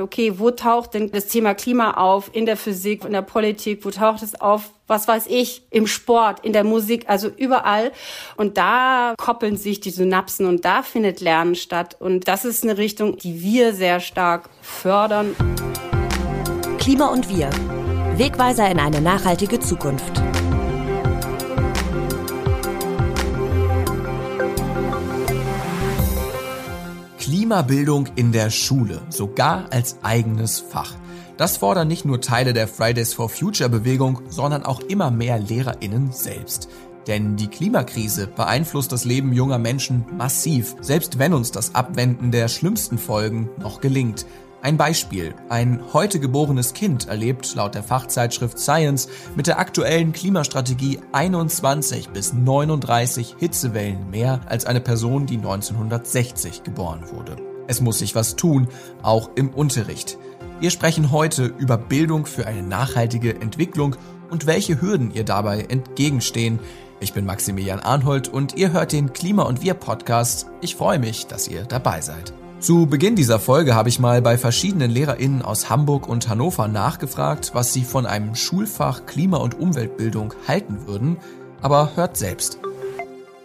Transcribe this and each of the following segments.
okay, wo taucht denn das Thema Klima auf in der Physik, in der Politik, wo taucht es auf, was weiß ich, im Sport, in der Musik, also überall. Und da koppeln sich die Synapsen und da findet Lernen statt. Und das ist eine Richtung, die wir sehr stark fördern. Klima und wir. Wegweiser in eine nachhaltige Zukunft. Klimabildung in der Schule, sogar als eigenes Fach. Das fordern nicht nur Teile der Fridays for Future Bewegung, sondern auch immer mehr Lehrerinnen selbst. Denn die Klimakrise beeinflusst das Leben junger Menschen massiv, selbst wenn uns das Abwenden der schlimmsten Folgen noch gelingt. Ein Beispiel. Ein heute geborenes Kind erlebt laut der Fachzeitschrift Science mit der aktuellen Klimastrategie 21 bis 39 Hitzewellen mehr als eine Person, die 1960 geboren wurde. Es muss sich was tun, auch im Unterricht. Wir sprechen heute über Bildung für eine nachhaltige Entwicklung und welche Hürden ihr dabei entgegenstehen. Ich bin Maximilian Arnhold und ihr hört den Klima und Wir Podcast. Ich freue mich, dass ihr dabei seid. Zu Beginn dieser Folge habe ich mal bei verschiedenen LehrerInnen aus Hamburg und Hannover nachgefragt, was sie von einem Schulfach Klima- und Umweltbildung halten würden, aber hört selbst.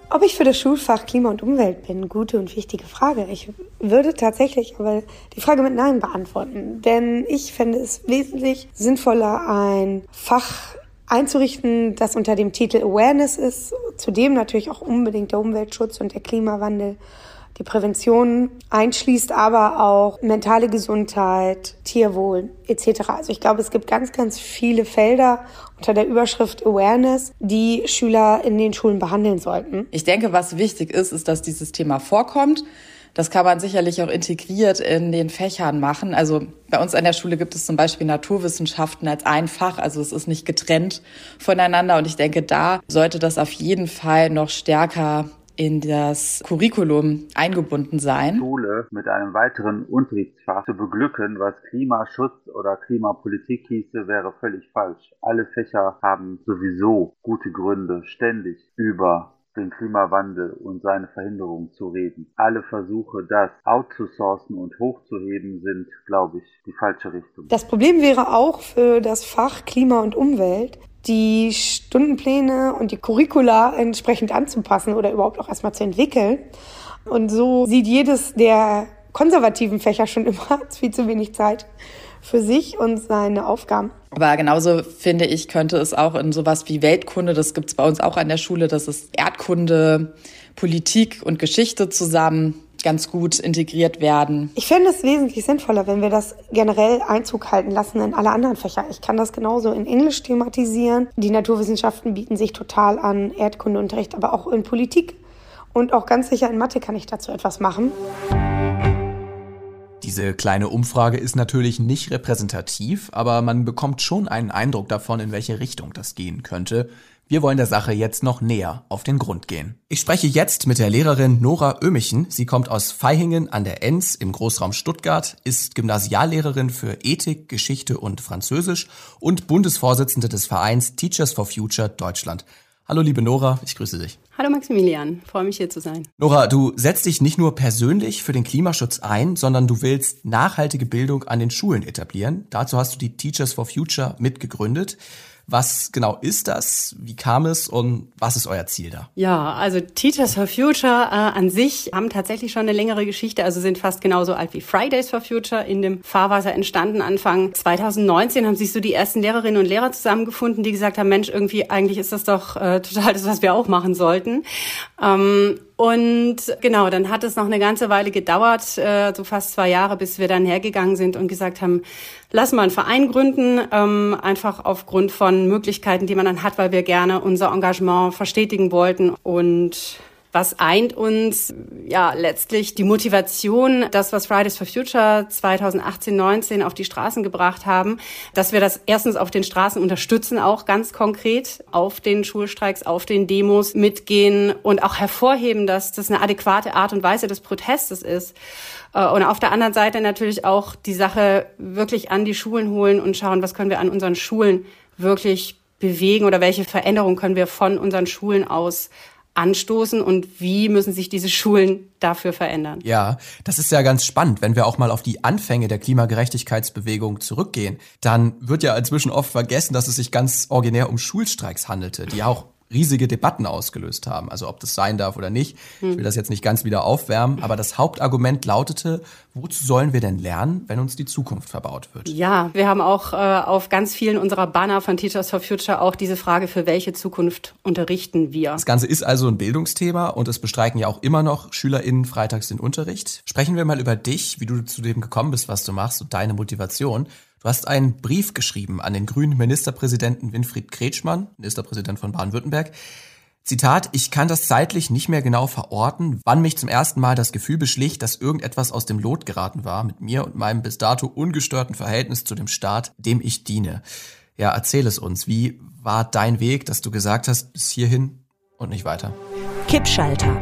Ob ich für das Schulfach Klima und Umwelt bin, gute und wichtige Frage. Ich würde tatsächlich aber die Frage mit Nein beantworten, denn ich fände es wesentlich sinnvoller, ein Fach einzurichten, das unter dem Titel Awareness ist, zudem natürlich auch unbedingt der Umweltschutz und der Klimawandel die Prävention einschließt aber auch mentale Gesundheit, Tierwohl etc. Also ich glaube, es gibt ganz, ganz viele Felder unter der Überschrift Awareness, die Schüler in den Schulen behandeln sollten. Ich denke, was wichtig ist, ist, dass dieses Thema vorkommt. Das kann man sicherlich auch integriert in den Fächern machen. Also bei uns an der Schule gibt es zum Beispiel Naturwissenschaften als ein Fach, also es ist nicht getrennt voneinander. Und ich denke, da sollte das auf jeden Fall noch stärker in das Curriculum eingebunden sein. Schule mit einem weiteren Unterrichtsfach zu beglücken, was Klimaschutz oder Klimapolitik hieße, wäre völlig falsch. Alle Fächer haben sowieso gute Gründe, ständig über den Klimawandel und seine Verhinderung zu reden. Alle Versuche, das outzusourcen und hochzuheben, sind, glaube ich, die falsche Richtung. Das Problem wäre auch für das Fach Klima und Umwelt, die Stundenpläne und die Curricula entsprechend anzupassen oder überhaupt auch erstmal zu entwickeln. Und so sieht jedes der konservativen Fächer schon immer viel zu wenig Zeit für sich und seine Aufgaben. Aber genauso finde ich, könnte es auch in sowas wie Weltkunde, das gibt es bei uns auch an der Schule, das ist Erdkunde, Politik und Geschichte zusammen ganz gut integriert werden. Ich fände es wesentlich sinnvoller, wenn wir das generell Einzug halten lassen in alle anderen Fächer. Ich kann das genauso in Englisch thematisieren. Die Naturwissenschaften bieten sich total an, Erdkundeunterricht, aber auch in Politik und auch ganz sicher in Mathe kann ich dazu etwas machen. Diese kleine Umfrage ist natürlich nicht repräsentativ, aber man bekommt schon einen Eindruck davon, in welche Richtung das gehen könnte. Wir wollen der Sache jetzt noch näher auf den Grund gehen. Ich spreche jetzt mit der Lehrerin Nora Ömichen. Sie kommt aus Vaihingen an der Enz im Großraum Stuttgart, ist Gymnasiallehrerin für Ethik, Geschichte und Französisch und Bundesvorsitzende des Vereins Teachers for Future Deutschland. Hallo liebe Nora, ich grüße dich. Hallo Maximilian, freue mich hier zu sein. Nora, du setzt dich nicht nur persönlich für den Klimaschutz ein, sondern du willst nachhaltige Bildung an den Schulen etablieren. Dazu hast du die Teachers for Future mitgegründet. Was genau ist das? Wie kam es und was ist euer Ziel da? Ja, also Teachers for Future äh, an sich haben tatsächlich schon eine längere Geschichte, also sind fast genauso alt wie Fridays for Future in dem Fahrwasser entstanden. Anfang 2019 haben sich so die ersten Lehrerinnen und Lehrer zusammengefunden, die gesagt haben, Mensch, irgendwie eigentlich ist das doch äh, total das, was wir auch machen sollten. Ähm, und genau, dann hat es noch eine ganze Weile gedauert, äh, so fast zwei Jahre, bis wir dann hergegangen sind und gesagt haben, lass mal einen Verein gründen, ähm, einfach aufgrund von Möglichkeiten, die man dann hat, weil wir gerne unser Engagement verstetigen wollten. Und was eint uns? Ja, letztlich die Motivation, das, was Fridays for Future 2018, 19 auf die Straßen gebracht haben, dass wir das erstens auf den Straßen unterstützen, auch ganz konkret auf den Schulstreiks, auf den Demos mitgehen und auch hervorheben, dass das eine adäquate Art und Weise des Protestes ist. Äh, und auf der anderen Seite natürlich auch die Sache wirklich an die Schulen holen und schauen, was können wir an unseren Schulen wirklich bewegen oder welche Veränderungen können wir von unseren Schulen aus anstoßen und wie müssen sich diese Schulen dafür verändern? Ja, das ist ja ganz spannend. Wenn wir auch mal auf die Anfänge der Klimagerechtigkeitsbewegung zurückgehen, dann wird ja inzwischen oft vergessen, dass es sich ganz originär um Schulstreiks handelte, die auch riesige Debatten ausgelöst haben. Also ob das sein darf oder nicht. Ich will das jetzt nicht ganz wieder aufwärmen, aber das Hauptargument lautete, wozu sollen wir denn lernen, wenn uns die Zukunft verbaut wird? Ja, wir haben auch äh, auf ganz vielen unserer Banner von Teachers for Future auch diese Frage, für welche Zukunft unterrichten wir? Das Ganze ist also ein Bildungsthema und es bestreiken ja auch immer noch SchülerInnen freitags den Unterricht. Sprechen wir mal über dich, wie du zu dem gekommen bist, was du machst und deine Motivation. Du hast einen Brief geschrieben an den grünen Ministerpräsidenten Winfried Kretschmann, Ministerpräsident von Baden-Württemberg. Zitat, ich kann das zeitlich nicht mehr genau verorten, wann mich zum ersten Mal das Gefühl beschlich, dass irgendetwas aus dem Lot geraten war mit mir und meinem bis dato ungestörten Verhältnis zu dem Staat, dem ich diene. Ja, erzähl es uns. Wie war dein Weg, dass du gesagt hast, bis hierhin und nicht weiter? Kippschalter.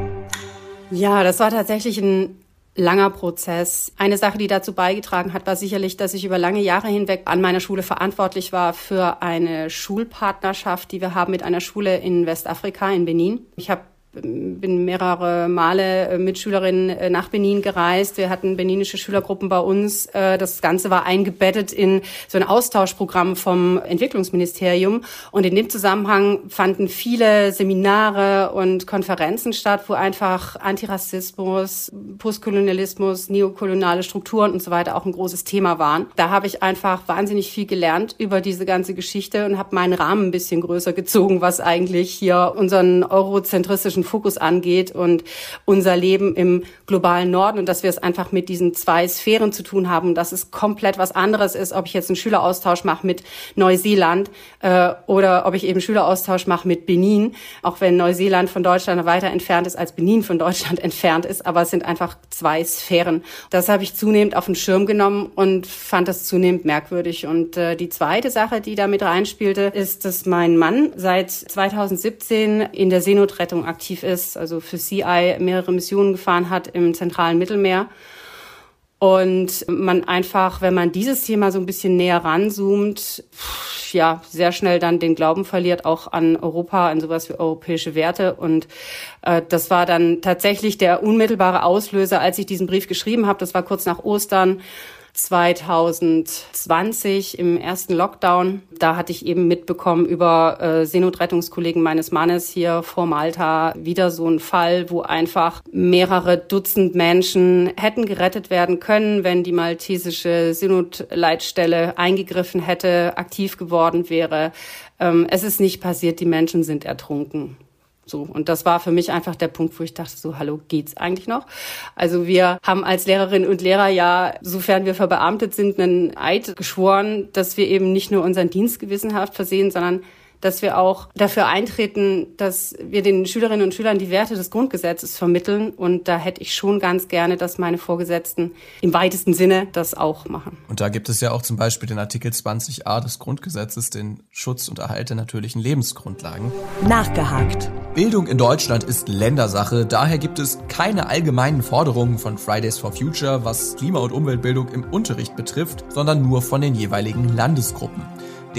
Ja, das war tatsächlich ein langer Prozess. Eine Sache, die dazu beigetragen hat, war sicherlich, dass ich über lange Jahre hinweg an meiner Schule verantwortlich war für eine Schulpartnerschaft, die wir haben mit einer Schule in Westafrika, in Benin. Ich habe bin mehrere Male äh, mit Schülerinnen äh, nach Benin gereist. Wir hatten beninische Schülergruppen bei uns. Äh, das Ganze war eingebettet in so ein Austauschprogramm vom Entwicklungsministerium. Und in dem Zusammenhang fanden viele Seminare und Konferenzen statt, wo einfach Antirassismus, Postkolonialismus, neokoloniale Strukturen und so weiter auch ein großes Thema waren. Da habe ich einfach wahnsinnig viel gelernt über diese ganze Geschichte und habe meinen Rahmen ein bisschen größer gezogen, was eigentlich hier unseren eurozentristischen politischen Fokus angeht und unser Leben im globalen Norden und dass wir es einfach mit diesen zwei Sphären zu tun haben, dass es komplett was anderes ist, ob ich jetzt einen Schüleraustausch mache mit Neuseeland äh, oder ob ich eben Schüleraustausch mache mit Benin, auch wenn Neuseeland von Deutschland weiter entfernt ist als Benin von Deutschland entfernt ist, aber es sind einfach zwei Sphären. Das habe ich zunehmend auf den Schirm genommen und fand das zunehmend merkwürdig. Und äh, die zweite Sache, die da reinspielte, ist, dass mein Mann seit 2017 in der Seenotrettung aktiv aktiv ist, also für CI mehrere Missionen gefahren hat im zentralen Mittelmeer. Und man einfach, wenn man dieses Thema so ein bisschen näher ranzoomt, ja, sehr schnell dann den Glauben verliert, auch an Europa, an sowas wie europäische Werte. Und äh, das war dann tatsächlich der unmittelbare Auslöser, als ich diesen Brief geschrieben habe. Das war kurz nach Ostern. 2020 im ersten Lockdown. Da hatte ich eben mitbekommen über äh, Seenotrettungskollegen meines Mannes hier vor Malta wieder so ein Fall, wo einfach mehrere Dutzend Menschen hätten gerettet werden können, wenn die maltesische Seenotleitstelle eingegriffen hätte, aktiv geworden wäre. Ähm, es ist nicht passiert, die Menschen sind ertrunken. So. Und das war für mich einfach der Punkt, wo ich dachte, so, hallo, geht's eigentlich noch? Also wir haben als Lehrerinnen und Lehrer ja, sofern wir verbeamtet sind, einen Eid geschworen, dass wir eben nicht nur unseren Dienst gewissenhaft versehen, sondern dass wir auch dafür eintreten, dass wir den Schülerinnen und Schülern die Werte des Grundgesetzes vermitteln. Und da hätte ich schon ganz gerne, dass meine Vorgesetzten im weitesten Sinne das auch machen. Und da gibt es ja auch zum Beispiel den Artikel 20a des Grundgesetzes, den Schutz und Erhalt der natürlichen Lebensgrundlagen. Nachgehakt. Bildung in Deutschland ist Ländersache. Daher gibt es keine allgemeinen Forderungen von Fridays for Future, was Klima- und Umweltbildung im Unterricht betrifft, sondern nur von den jeweiligen Landesgruppen.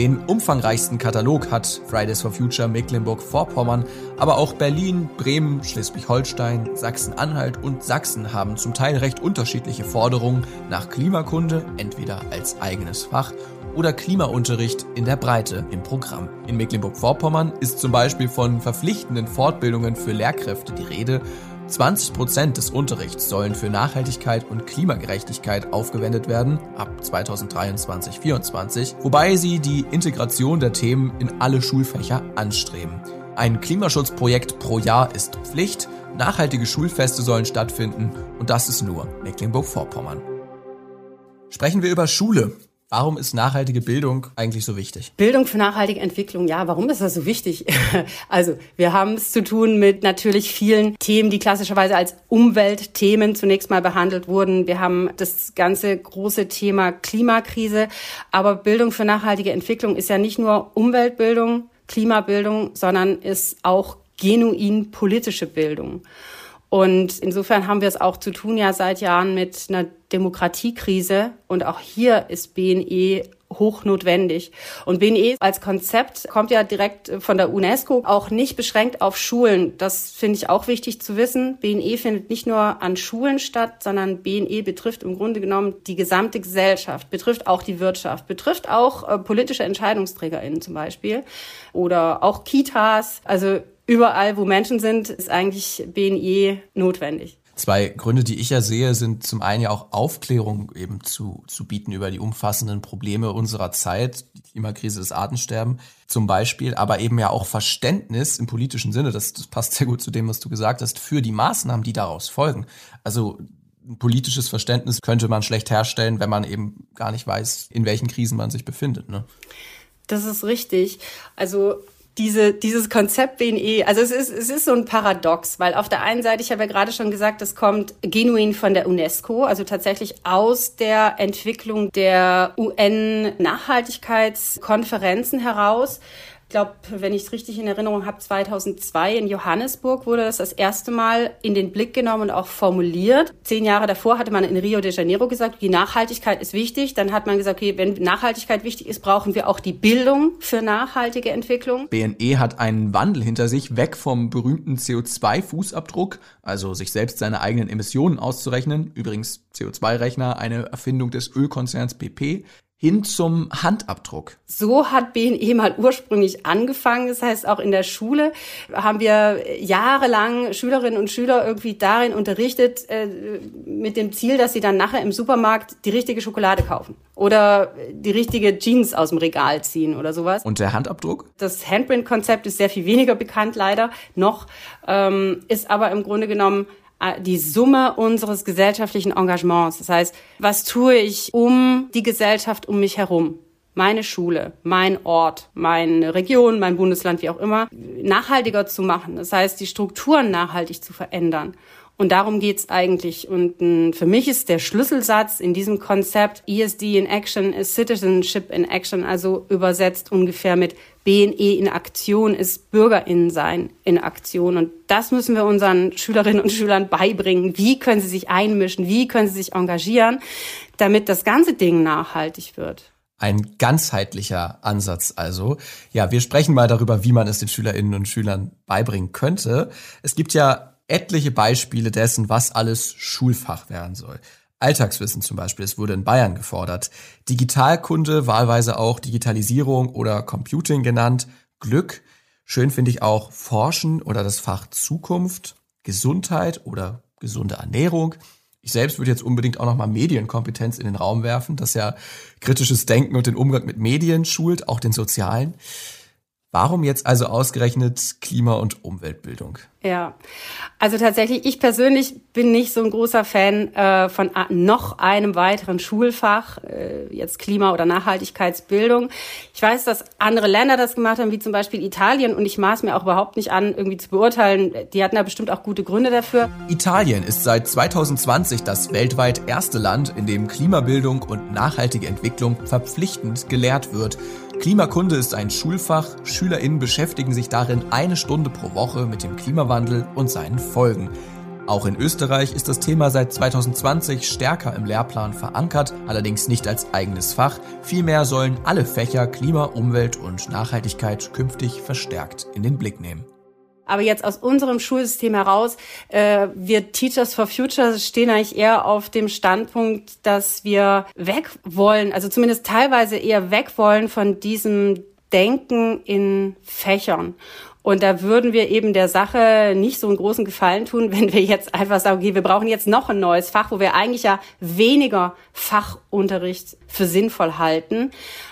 Den umfangreichsten Katalog hat Fridays for Future Mecklenburg-Vorpommern, aber auch Berlin, Bremen, Schleswig-Holstein, Sachsen-Anhalt und Sachsen haben zum Teil recht unterschiedliche Forderungen nach Klimakunde, entweder als eigenes Fach oder Klimaunterricht in der Breite im Programm. In Mecklenburg-Vorpommern ist zum Beispiel von verpflichtenden Fortbildungen für Lehrkräfte die Rede 20 Prozent des Unterrichts sollen für Nachhaltigkeit und Klimagerechtigkeit aufgewendet werden ab 2023-24, wobei sie die Integration der Themen in alle Schulfächer anstreben. Ein Klimaschutzprojekt pro Jahr ist Pflicht, nachhaltige Schulfeste sollen stattfinden und das ist nur Mecklenburg-Vorpommern. Sprechen wir über Schule. Warum ist nachhaltige Bildung eigentlich so wichtig? Bildung für nachhaltige Entwicklung, ja, warum ist das so wichtig? Also, wir haben es zu tun mit natürlich vielen Themen, die klassischerweise als Umweltthemen zunächst mal behandelt wurden. Wir haben das ganze große Thema Klimakrise. Aber Bildung für nachhaltige Entwicklung ist ja nicht nur Umweltbildung, Klimabildung, sondern ist auch genuin politische Bildung. Und insofern haben wir es auch zu tun ja seit Jahren mit einer Demokratiekrise. Und auch hier ist BNE hochnotwendig. Und BNE als Konzept kommt ja direkt von der UNESCO, auch nicht beschränkt auf Schulen. Das finde ich auch wichtig zu wissen. BNE findet nicht nur an Schulen statt, sondern BNE betrifft im Grunde genommen die gesamte Gesellschaft, betrifft auch die Wirtschaft, betrifft auch äh, politische EntscheidungsträgerInnen zum Beispiel oder auch Kitas. Also überall, wo Menschen sind, ist eigentlich BNE notwendig. Zwei Gründe, die ich ja sehe, sind zum einen ja auch Aufklärung eben zu, zu bieten über die umfassenden Probleme unserer Zeit, die Klimakrise, das Artensterben zum Beispiel, aber eben ja auch Verständnis im politischen Sinne, das, das passt sehr gut zu dem, was du gesagt hast, für die Maßnahmen, die daraus folgen. Also ein politisches Verständnis könnte man schlecht herstellen, wenn man eben gar nicht weiß, in welchen Krisen man sich befindet. Ne? Das ist richtig. Also diese, dieses Konzept BNE, also es ist, es ist so ein Paradox, weil auf der einen Seite, ich habe ja gerade schon gesagt, das kommt genuin von der UNESCO, also tatsächlich aus der Entwicklung der UN-Nachhaltigkeitskonferenzen heraus glaube, wenn ich es richtig in Erinnerung habe, 2002 in Johannesburg wurde das das erste Mal in den Blick genommen und auch formuliert. Zehn Jahre davor hatte man in Rio de Janeiro gesagt, die Nachhaltigkeit ist wichtig. Dann hat man gesagt, okay, wenn Nachhaltigkeit wichtig ist, brauchen wir auch die Bildung für nachhaltige Entwicklung. BNE hat einen Wandel hinter sich, weg vom berühmten CO2-Fußabdruck, also sich selbst seine eigenen Emissionen auszurechnen. Übrigens CO2-Rechner, eine Erfindung des Ölkonzerns BP hin zum Handabdruck. So hat BNE mal ursprünglich angefangen. Das heißt, auch in der Schule haben wir jahrelang Schülerinnen und Schüler irgendwie darin unterrichtet, äh, mit dem Ziel, dass sie dann nachher im Supermarkt die richtige Schokolade kaufen oder die richtige Jeans aus dem Regal ziehen oder sowas. Und der Handabdruck? Das Handprint-Konzept ist sehr viel weniger bekannt leider noch, ähm, ist aber im Grunde genommen die Summe unseres gesellschaftlichen Engagements. Das heißt, was tue ich um die Gesellschaft um mich herum? Meine Schule, mein Ort, meine Region, mein Bundesland, wie auch immer, nachhaltiger zu machen. Das heißt, die Strukturen nachhaltig zu verändern. Und darum geht's eigentlich. Und äh, für mich ist der Schlüsselsatz in diesem Konzept ESD in Action ist Citizenship in Action, also übersetzt ungefähr mit BNE in Aktion ist Bürgerinnensein in Aktion. Und das müssen wir unseren Schülerinnen und Schülern beibringen. Wie können sie sich einmischen? Wie können sie sich engagieren, damit das ganze Ding nachhaltig wird? Ein ganzheitlicher Ansatz also. Ja, wir sprechen mal darüber, wie man es den Schülerinnen und Schülern beibringen könnte. Es gibt ja etliche Beispiele dessen, was alles Schulfach werden soll. Alltagswissen zum Beispiel, es wurde in Bayern gefordert. Digitalkunde, wahlweise auch Digitalisierung oder Computing genannt. Glück, schön finde ich auch Forschen oder das Fach Zukunft, Gesundheit oder gesunde Ernährung. Ich selbst würde jetzt unbedingt auch nochmal Medienkompetenz in den Raum werfen, das ja kritisches Denken und den Umgang mit Medien schult, auch den sozialen. Warum jetzt also ausgerechnet Klima- und Umweltbildung? Ja, also tatsächlich, ich persönlich bin nicht so ein großer Fan äh, von noch einem weiteren Schulfach, äh, jetzt Klima- oder Nachhaltigkeitsbildung. Ich weiß, dass andere Länder das gemacht haben, wie zum Beispiel Italien, und ich maß mir auch überhaupt nicht an, irgendwie zu beurteilen. Die hatten da bestimmt auch gute Gründe dafür. Italien ist seit 2020 das weltweit erste Land, in dem Klimabildung und nachhaltige Entwicklung verpflichtend gelehrt wird. Klimakunde ist ein Schulfach. SchülerInnen beschäftigen sich darin eine Stunde pro Woche mit dem Klimawandel und seinen Folgen. Auch in Österreich ist das Thema seit 2020 stärker im Lehrplan verankert, allerdings nicht als eigenes Fach. Vielmehr sollen alle Fächer Klima, Umwelt und Nachhaltigkeit künftig verstärkt in den Blick nehmen. Aber jetzt aus unserem Schulsystem heraus, äh, wir Teachers for Future stehen eigentlich eher auf dem Standpunkt, dass wir weg wollen, also zumindest teilweise eher weg wollen von diesem Denken in Fächern. Und da würden wir eben der Sache nicht so einen großen Gefallen tun, wenn wir jetzt einfach sagen, okay, wir brauchen jetzt noch ein neues Fach, wo wir eigentlich ja weniger Fachunterricht für sinnvoll halten.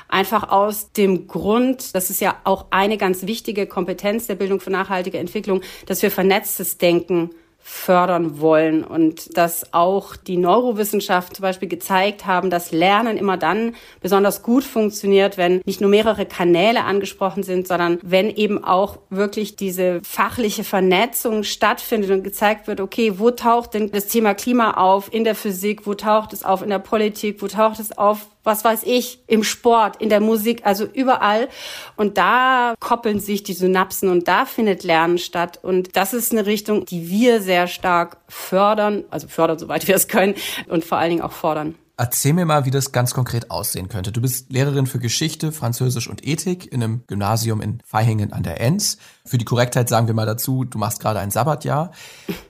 Einfach aus dem Grund, das ist ja auch eine ganz wichtige Kompetenz der Bildung für nachhaltige Entwicklung, dass wir vernetztes Denken fördern wollen und dass auch die Neurowissenschaften zum Beispiel gezeigt haben, dass Lernen immer dann besonders gut funktioniert, wenn nicht nur mehrere Kanäle angesprochen sind, sondern wenn eben auch wirklich diese fachliche Vernetzung stattfindet und gezeigt wird, okay, wo taucht denn das Thema Klima auf in der Physik, wo taucht es auf in der Politik, wo taucht es auf was weiß ich, im Sport, in der Musik, also überall. Und da koppeln sich die Synapsen und da findet Lernen statt. Und das ist eine Richtung, die wir sehr stark fördern, also fördern, soweit wir es können und vor allen Dingen auch fordern. Erzähl mir mal, wie das ganz konkret aussehen könnte. Du bist Lehrerin für Geschichte, Französisch und Ethik in einem Gymnasium in Vaihingen an der Enz. Für die Korrektheit sagen wir mal dazu, du machst gerade ein Sabbatjahr.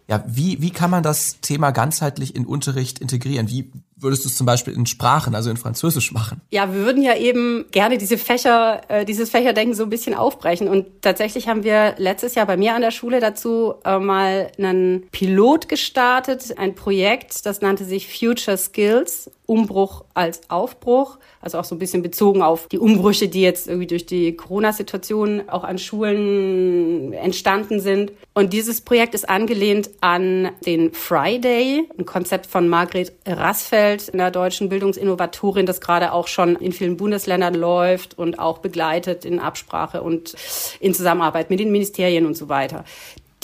Ja, wie, wie kann man das Thema ganzheitlich in Unterricht integrieren? Wie würdest du es zum Beispiel in Sprachen, also in Französisch machen? Ja, wir würden ja eben gerne diese Fächer, äh, dieses Fächerdenken so ein bisschen aufbrechen. Und tatsächlich haben wir letztes Jahr bei mir an der Schule dazu äh, mal einen Pilot gestartet, ein Projekt, das nannte sich Future Skills. Umbruch als Aufbruch, also auch so ein bisschen bezogen auf die Umbrüche, die jetzt irgendwie durch die Corona-Situation auch an Schulen entstanden sind. Und dieses Projekt ist angelehnt an den Friday, ein Konzept von Margret Rassfeld, einer deutschen Bildungsinnovatorin, das gerade auch schon in vielen Bundesländern läuft und auch begleitet in Absprache und in Zusammenarbeit mit den Ministerien und so weiter.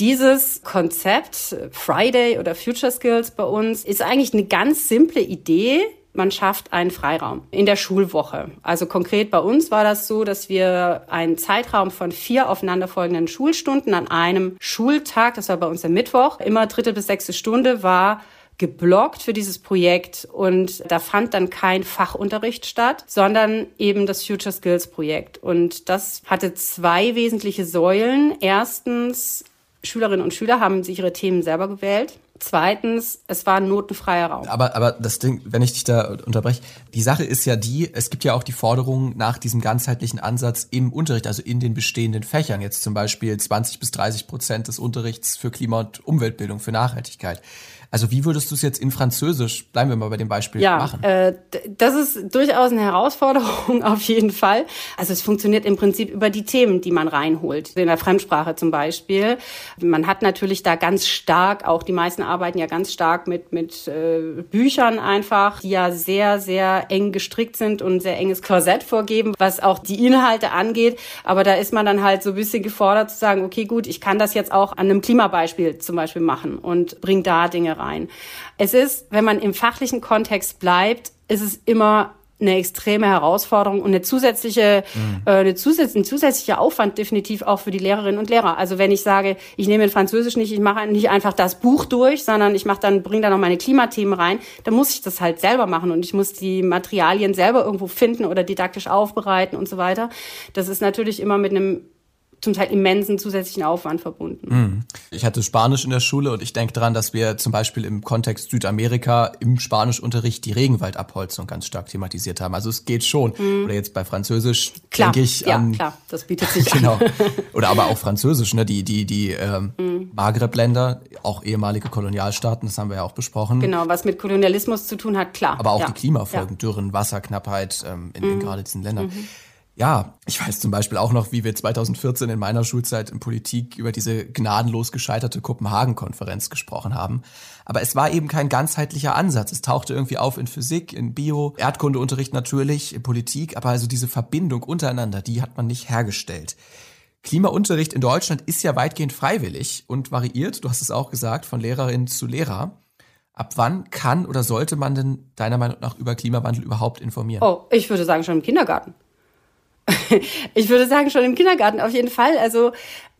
Dieses Konzept Friday oder Future Skills bei uns ist eigentlich eine ganz simple Idee. Man schafft einen Freiraum in der Schulwoche. Also konkret bei uns war das so, dass wir einen Zeitraum von vier aufeinanderfolgenden Schulstunden an einem Schultag, das war bei uns der Mittwoch, immer dritte bis sechste Stunde war geblockt für dieses Projekt und da fand dann kein Fachunterricht statt, sondern eben das Future Skills Projekt. Und das hatte zwei wesentliche Säulen. Erstens Schülerinnen und Schüler haben sich ihre Themen selber gewählt. Zweitens, es war ein notenfreier Raum. Aber, aber das Ding, wenn ich dich da unterbreche, die Sache ist ja die, es gibt ja auch die Forderung nach diesem ganzheitlichen Ansatz im Unterricht, also in den bestehenden Fächern. Jetzt zum Beispiel 20 bis 30 Prozent des Unterrichts für Klima- und Umweltbildung, für Nachhaltigkeit. Also wie würdest du es jetzt in Französisch, bleiben wir mal bei dem Beispiel, ja, machen? Äh, das ist durchaus eine Herausforderung auf jeden Fall. Also es funktioniert im Prinzip über die Themen, die man reinholt. In der Fremdsprache zum Beispiel. Man hat natürlich da ganz stark, auch die meisten arbeiten ja ganz stark mit, mit äh, Büchern einfach, die ja sehr, sehr eng gestrickt sind und sehr enges Korsett vorgeben, was auch die Inhalte angeht. Aber da ist man dann halt so ein bisschen gefordert zu sagen, okay, gut, ich kann das jetzt auch an einem Klimabeispiel zum Beispiel machen und bring da Dinge rein rein. Es ist, wenn man im fachlichen Kontext bleibt, ist es immer eine extreme Herausforderung und eine zusätzliche, mhm. äh, eine zusätzliche, ein zusätzlicher Aufwand definitiv auch für die Lehrerinnen und Lehrer. Also wenn ich sage, ich nehme in Französisch nicht, ich mache nicht einfach das Buch durch, sondern ich mache dann, bringe da noch meine Klimathemen rein, dann muss ich das halt selber machen und ich muss die Materialien selber irgendwo finden oder didaktisch aufbereiten und so weiter. Das ist natürlich immer mit einem zum Teil immensen zusätzlichen Aufwand verbunden. Mhm. Ich hatte Spanisch in der Schule und ich denke daran, dass wir zum Beispiel im Kontext Südamerika im Spanischunterricht die Regenwaldabholzung ganz stark thematisiert haben. Also es geht schon. Mhm. Oder jetzt bei Französisch denke ich ja, an. klar, das bietet sich genau. an. Oder aber auch Französisch, ne? Die, die, die ähm, mhm. Maghreb-Länder, auch ehemalige Kolonialstaaten, das haben wir ja auch besprochen. Genau, was mit Kolonialismus zu tun hat, klar. Aber auch ja. die Klimafolgen, ja. Dürren, Wasserknappheit ähm, in, in mhm. gerade diesen Ländern. Ja, ich weiß zum Beispiel auch noch, wie wir 2014 in meiner Schulzeit in Politik über diese gnadenlos gescheiterte Kopenhagen-Konferenz gesprochen haben. Aber es war eben kein ganzheitlicher Ansatz. Es tauchte irgendwie auf in Physik, in Bio, Erdkundeunterricht natürlich, in Politik, aber also diese Verbindung untereinander, die hat man nicht hergestellt. Klimaunterricht in Deutschland ist ja weitgehend freiwillig und variiert, du hast es auch gesagt, von Lehrerin zu Lehrer. Ab wann kann oder sollte man denn deiner Meinung nach über Klimawandel überhaupt informieren? Oh, ich würde sagen schon im Kindergarten. Ich würde sagen, schon im Kindergarten auf jeden Fall. Also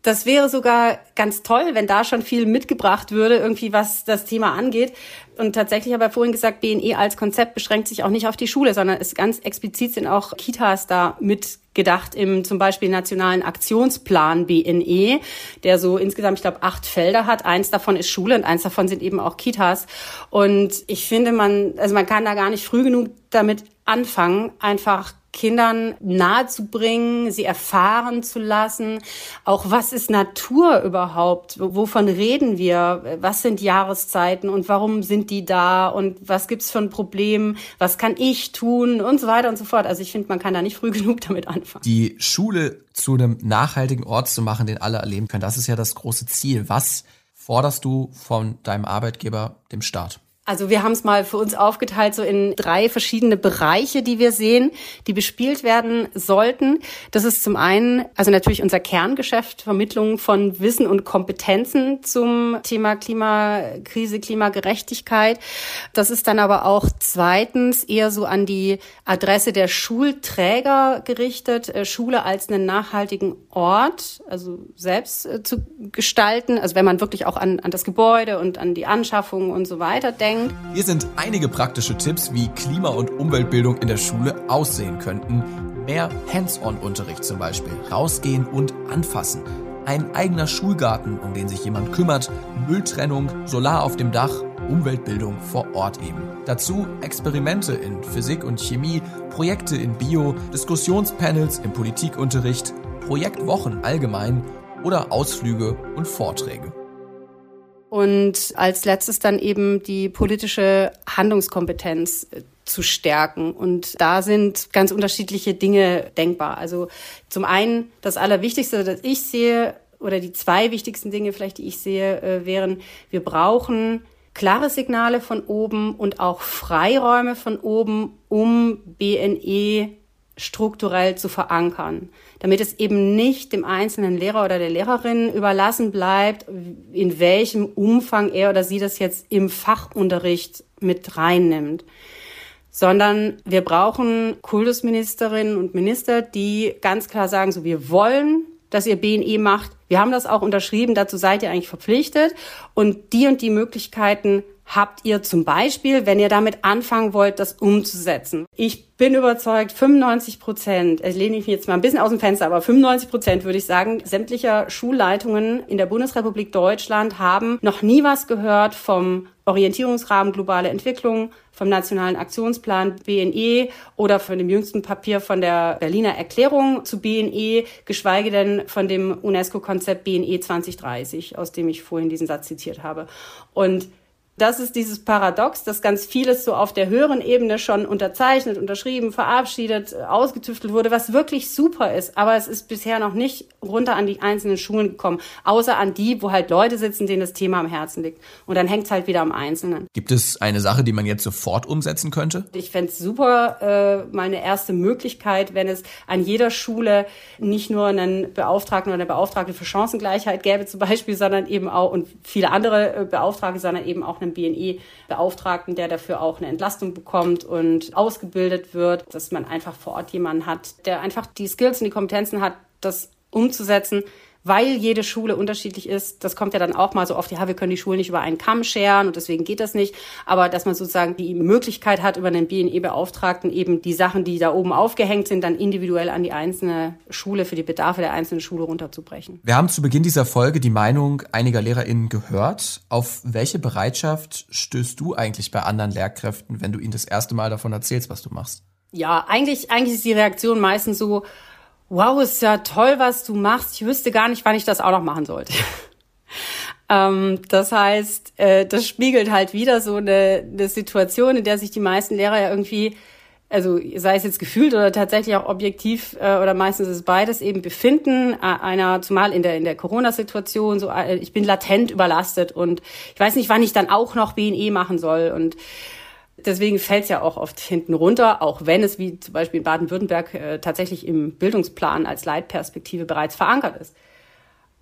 das wäre sogar ganz toll, wenn da schon viel mitgebracht würde, irgendwie was das Thema angeht. Und tatsächlich habe ich vorhin gesagt, BNE als Konzept beschränkt sich auch nicht auf die Schule, sondern ist ganz explizit sind auch Kitas da mitgedacht im zum Beispiel nationalen Aktionsplan BNE, der so insgesamt, ich glaube, acht Felder hat. Eins davon ist Schule und eins davon sind eben auch Kitas. Und ich finde, man, also man kann da gar nicht früh genug damit anfangen, einfach Kindern nahezubringen, sie erfahren zu lassen. Auch was ist Natur überhaupt? Wovon reden wir? Was sind Jahreszeiten und warum sind die da? Und was gibt's für ein Problem? Was kann ich tun? Und so weiter und so fort. Also ich finde, man kann da nicht früh genug damit anfangen. Die Schule zu einem nachhaltigen Ort zu machen, den alle erleben können, das ist ja das große Ziel. Was forderst du von deinem Arbeitgeber, dem Staat? Also wir haben es mal für uns aufgeteilt so in drei verschiedene Bereiche, die wir sehen, die bespielt werden sollten. Das ist zum einen, also natürlich unser Kerngeschäft, Vermittlung von Wissen und Kompetenzen zum Thema Klimakrise, Klimagerechtigkeit. Das ist dann aber auch zweitens eher so an die Adresse der Schulträger gerichtet, äh, Schule als einen nachhaltigen Ort, also selbst äh, zu gestalten. Also wenn man wirklich auch an, an das Gebäude und an die Anschaffung und so weiter denkt anstrengend. Hier sind einige praktische Tipps, wie Klima- und Umweltbildung in der Schule aussehen könnten. Mehr Hands-on-Unterricht zum Beispiel, rausgehen und anfassen. Ein eigener Schulgarten, um den sich jemand kümmert, Mülltrennung, Solar auf dem Dach, Umweltbildung vor Ort eben. Dazu Experimente in Physik und Chemie, Projekte in Bio, Diskussionspanels im Politikunterricht, Projektwochen allgemein oder Ausflüge und Vorträge. Und als letztes dann eben die politische Handlungskompetenz äh, zu stärken. Und da sind ganz unterschiedliche Dinge denkbar. Also zum einen das Allerwichtigste, das ich sehe, oder die zwei wichtigsten Dinge vielleicht, die ich sehe, äh, wären, wir brauchen klare Signale von oben und auch Freiräume von oben, um BNE strukturell zu verankern, damit es eben nicht dem einzelnen Lehrer oder der Lehrerin überlassen bleibt, in welchem Umfang er oder sie das jetzt im Fachunterricht mit reinnimmt, sondern wir brauchen Kultusministerinnen und Minister, die ganz klar sagen, so wir wollen, dass ihr BNE macht. Wir haben das auch unterschrieben, dazu seid ihr eigentlich verpflichtet und die und die Möglichkeiten habt ihr zum Beispiel, wenn ihr damit anfangen wollt, das umzusetzen. Ich bin überzeugt, 95 Prozent, ich lehne mich jetzt mal ein bisschen aus dem Fenster, aber 95 Prozent würde ich sagen, sämtlicher Schulleitungen in der Bundesrepublik Deutschland haben noch nie was gehört vom Orientierungsrahmen globale Entwicklung, vom Nationalen Aktionsplan BNE oder von dem jüngsten Papier von der Berliner Erklärung zu BNE, geschweige denn von dem UNESCO-Konzept BNE 2030, aus dem ich vorhin diesen Satz zitiert habe. Und das ist dieses Paradox, dass ganz vieles so auf der höheren Ebene schon unterzeichnet, unterschrieben, verabschiedet, ausgetüftelt wurde, was wirklich super ist. Aber es ist bisher noch nicht runter an die einzelnen Schulen gekommen, außer an die, wo halt Leute sitzen, denen das Thema am Herzen liegt. Und dann hängt es halt wieder am Einzelnen. Gibt es eine Sache, die man jetzt sofort umsetzen könnte? Ich fände es super, äh, mal eine erste Möglichkeit, wenn es an jeder Schule nicht nur einen Beauftragten oder eine Beauftragte für Chancengleichheit gäbe zum Beispiel, sondern eben auch, und viele andere äh, Beauftragte, sondern eben auch einen BNE-Beauftragten, der dafür auch eine Entlastung bekommt und ausgebildet wird, dass man einfach vor Ort jemanden hat, der einfach die Skills und die Kompetenzen hat, das umzusetzen, weil jede Schule unterschiedlich ist. Das kommt ja dann auch mal so oft, ja, wir können die Schulen nicht über einen Kamm scheren und deswegen geht das nicht. Aber dass man sozusagen die Möglichkeit hat, über einen BNE-Beauftragten eben die Sachen, die da oben aufgehängt sind, dann individuell an die einzelne Schule für die Bedarfe der einzelnen Schule runterzubrechen. Wir haben zu Beginn dieser Folge die Meinung einiger LehrerInnen gehört. Auf welche Bereitschaft stößt du eigentlich bei anderen Lehrkräften, wenn du ihnen das erste Mal davon erzählst, was du machst? Ja, eigentlich, eigentlich ist die Reaktion meistens so, wow, ist ja toll, was du machst. Ich wüsste gar nicht, wann ich das auch noch machen sollte. ähm, das heißt, äh, das spiegelt halt wieder so eine, eine Situation, in der sich die meisten Lehrer ja irgendwie also sei es jetzt gefühlt oder tatsächlich auch objektiv äh, oder meistens ist es beides eben befinden einer zumal in der in der Corona Situation so äh, ich bin latent überlastet und ich weiß nicht wann ich dann auch noch BNE machen soll und Deswegen fällt es ja auch oft hinten runter, auch wenn es wie zum Beispiel in Baden-Württemberg äh, tatsächlich im Bildungsplan als Leitperspektive bereits verankert ist.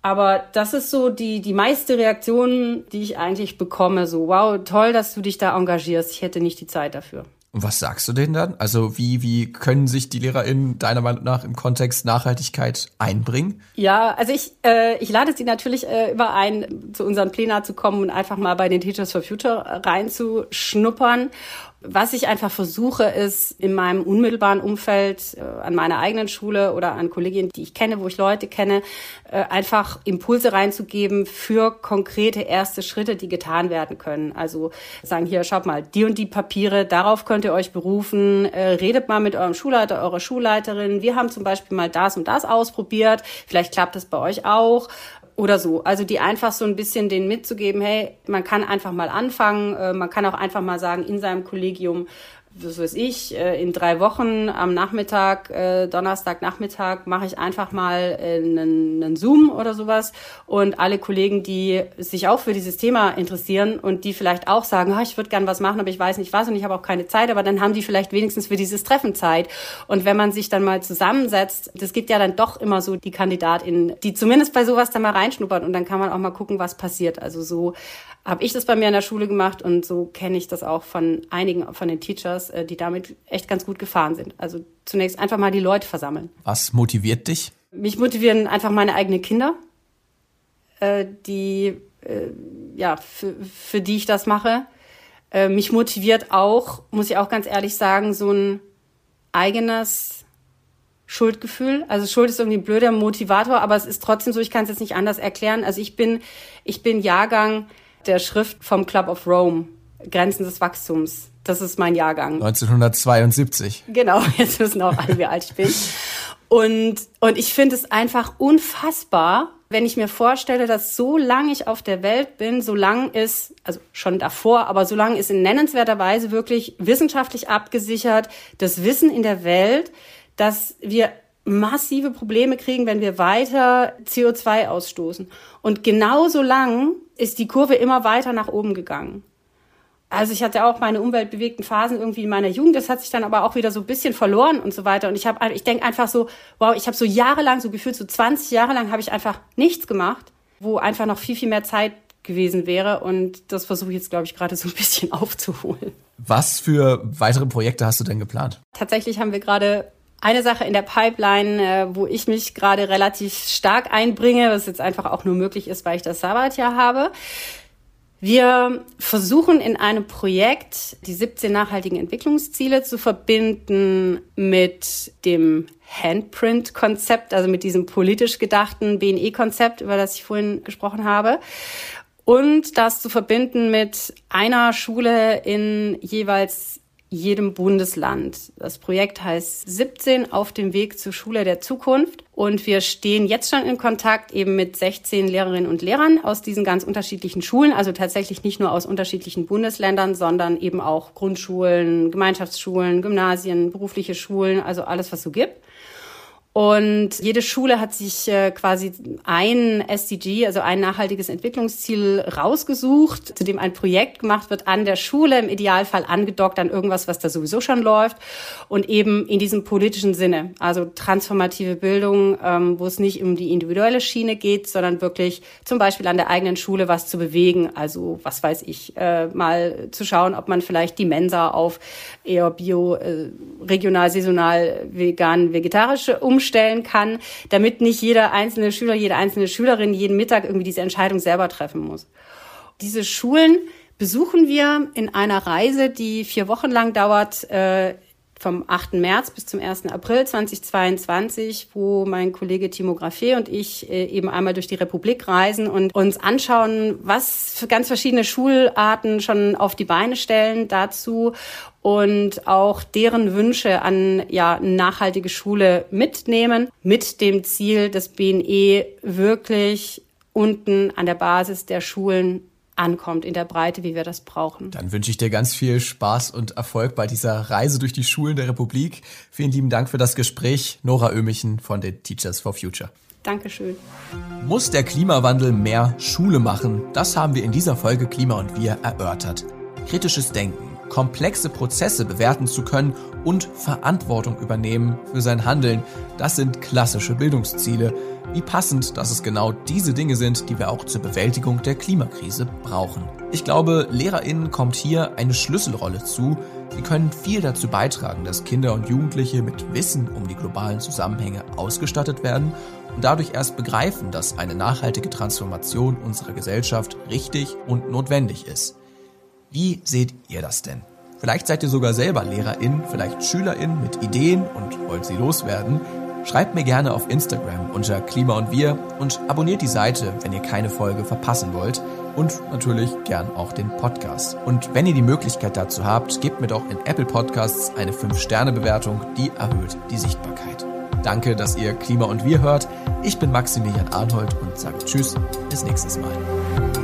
Aber das ist so die, die meiste Reaktion, die ich eigentlich bekomme. So, wow, toll, dass du dich da engagierst. Ich hätte nicht die Zeit dafür. Und was sagst du denen dann? Also wie, wie können sich die LehrerInnen deiner Meinung nach im Kontext Nachhaltigkeit einbringen? Ja, also ich, äh, ich lade sie natürlich äh, immer ein, zu unseren Plenar zu kommen und einfach mal bei den Teachers for Future reinzuschnuppern was ich einfach versuche, ist in meinem unmittelbaren Umfeld, äh, an meiner eigenen Schule oder an Kolleginnen, die ich kenne, wo ich Leute kenne, äh, einfach Impulse reinzugeben für konkrete erste Schritte, die getan werden können. Also sagen hier, schaut mal, die und die Papiere, darauf könnt ihr euch berufen, äh, redet mal mit eurem Schulleiter, eurer Schulleiterin. Wir haben zum Beispiel mal das und das ausprobiert. Vielleicht klappt das bei euch auch oder so. Also die einfach so ein bisschen den mitzugeben, hey, man kann einfach mal anfangen, äh, man kann auch einfach mal sagen, in seinem Kollegium, was weiß ich, äh, in drei Wochen am Nachmittag, äh, Donnerstagnachmittag, mache ich einfach mal einen, einen Zoom oder sowas. Und alle Kollegen, die sich auch für dieses Thema interessieren und die vielleicht auch sagen, oh, ich würde gern was machen, aber ich weiß nicht was und ich habe auch keine Zeit, aber dann haben die vielleicht wenigstens für dieses Treffen Zeit. Und wenn man sich dann mal zusammensetzt, das gibt ja dann doch immer so die KandidatInnen, die zumindest bei sowas dann mal reinschnuppern und dann kann man auch mal gucken, was passiert. Also so habe ich das bei mir in der Schule gemacht und so kenne ich das auch von einigen von den Teachers, äh, die damit echt ganz gut gefahren sind. Also zunächst einfach mal die Leute versammeln. Was motiviert dich? Mich motivieren einfach meine eigenen Kinder, äh, die äh, ja für, für die ich das mache. Mich motiviert auch, muss ich auch ganz ehrlich sagen, so ein eigenes Schuldgefühl. Also Schuld ist irgendwie ein blöder Motivator, aber es ist trotzdem so, ich kann es jetzt nicht anders erklären. Also ich bin, ich bin Jahrgang der Schrift vom Club of Rome, Grenzen des Wachstums. Das ist mein Jahrgang. 1972. Genau, jetzt wissen auch alle, wie alt ich bin. Und, und ich finde es einfach unfassbar, wenn ich mir vorstelle, dass so lange ich auf der Welt bin, so lang ist, also schon davor, aber so lange ist in nennenswerter Weise wirklich wissenschaftlich abgesichert, das Wissen in der Welt, dass wir massive Probleme kriegen, wenn wir weiter CO2 ausstoßen. Und genauso lang ist die Kurve immer weiter nach oben gegangen. Also ich hatte auch meine umweltbewegten Phasen irgendwie in meiner Jugend, das hat sich dann aber auch wieder so ein bisschen verloren und so weiter. Und ich habe, ich denke einfach so, wow, ich habe so jahrelang, so gefühlt so 20 Jahre lang, habe ich einfach nichts gemacht, wo einfach noch viel, viel mehr Zeit gewesen wäre. Und das versuche ich jetzt, glaube ich, gerade so ein bisschen aufzuholen. Was für weitere Projekte hast du denn geplant? Tatsächlich haben wir gerade eine Sache in der Pipeline, äh, wo ich mich gerade relativ stark einbringe, was jetzt einfach auch nur möglich ist, weil ich das Sabbatjahr habe. Wir versuchen in einem Projekt die 17 nachhaltigen Entwicklungsziele zu verbinden mit dem Handprint-Konzept, also mit diesem politisch gedachten BNE-Konzept, über das ich vorhin gesprochen habe. Und das zu verbinden mit einer Schule in jeweils jedem Bundesland. Das Projekt heißt 17 auf dem Weg zur Schule der Zukunft. Und wir stehen jetzt schon in Kontakt eben mit 16 Lehrerinnen und Lehrern aus diesen ganz unterschiedlichen Schulen, also tatsächlich nicht nur aus unterschiedlichen Bundesländern, sondern eben auch Grundschulen, Gemeinschaftsschulen, Gymnasien, berufliche Schulen, also alles, was so gibt. Und jede Schule hat sich äh, quasi ein SDG, also ein nachhaltiges Entwicklungsziel rausgesucht, zu dem ein Projekt gemacht wird an der Schule, im Idealfall angedockt an irgendwas, was da sowieso schon läuft. Und eben in diesem politischen Sinne, also transformative Bildung, ähm, wo es nicht um die individuelle Schiene geht, sondern wirklich zum Beispiel an der eigenen Schule was zu bewegen. Also was weiß ich, äh, mal zu schauen, ob man vielleicht die Mensa auf eher bio, äh, regional, saisonal, vegan, vegetarische umstellt umstellen kann, damit nicht jeder einzelne Schüler, jede einzelne Schülerin jeden Mittag irgendwie diese Entscheidung selber treffen muss. Diese Schulen besuchen wir in einer Reise, die vier Wochen lang dauert, äh, vom 8. März bis zum 1. April 2022, wo mein Kollege Timo Graffé und ich äh, eben einmal durch die Republik reisen und uns anschauen, was für ganz verschiedene Schularten schon auf die Beine stellen dazu und auch deren Wünsche an ja nachhaltige Schule mitnehmen mit dem Ziel, das BNE wirklich unten an der Basis der Schulen ankommt in der Breite, wie wir das brauchen. Dann wünsche ich dir ganz viel Spaß und Erfolg bei dieser Reise durch die Schulen der Republik. Vielen lieben Dank für das Gespräch, Nora Ömichen von den Teachers for Future. Dankeschön. Muss der Klimawandel mehr Schule machen? Das haben wir in dieser Folge Klima und Wir erörtert. Kritisches Denken komplexe Prozesse bewerten zu können und Verantwortung übernehmen für sein Handeln. Das sind klassische Bildungsziele. Wie passend, dass es genau diese Dinge sind, die wir auch zur Bewältigung der Klimakrise brauchen. Ich glaube, Lehrerinnen kommt hier eine Schlüsselrolle zu. Sie können viel dazu beitragen, dass Kinder und Jugendliche mit Wissen um die globalen Zusammenhänge ausgestattet werden und dadurch erst begreifen, dass eine nachhaltige Transformation unserer Gesellschaft richtig und notwendig ist. Wie seht ihr das denn? Vielleicht seid ihr sogar selber Lehrerin, vielleicht Schülerin mit Ideen und wollt sie loswerden. Schreibt mir gerne auf Instagram unter Klima und Wir und abonniert die Seite, wenn ihr keine Folge verpassen wollt. Und natürlich gern auch den Podcast. Und wenn ihr die Möglichkeit dazu habt, gebt mir doch in Apple Podcasts eine 5-Sterne-Bewertung, die erhöht die Sichtbarkeit. Danke, dass ihr Klima und Wir hört. Ich bin Maximilian Arnhold und sage Tschüss, bis nächstes Mal.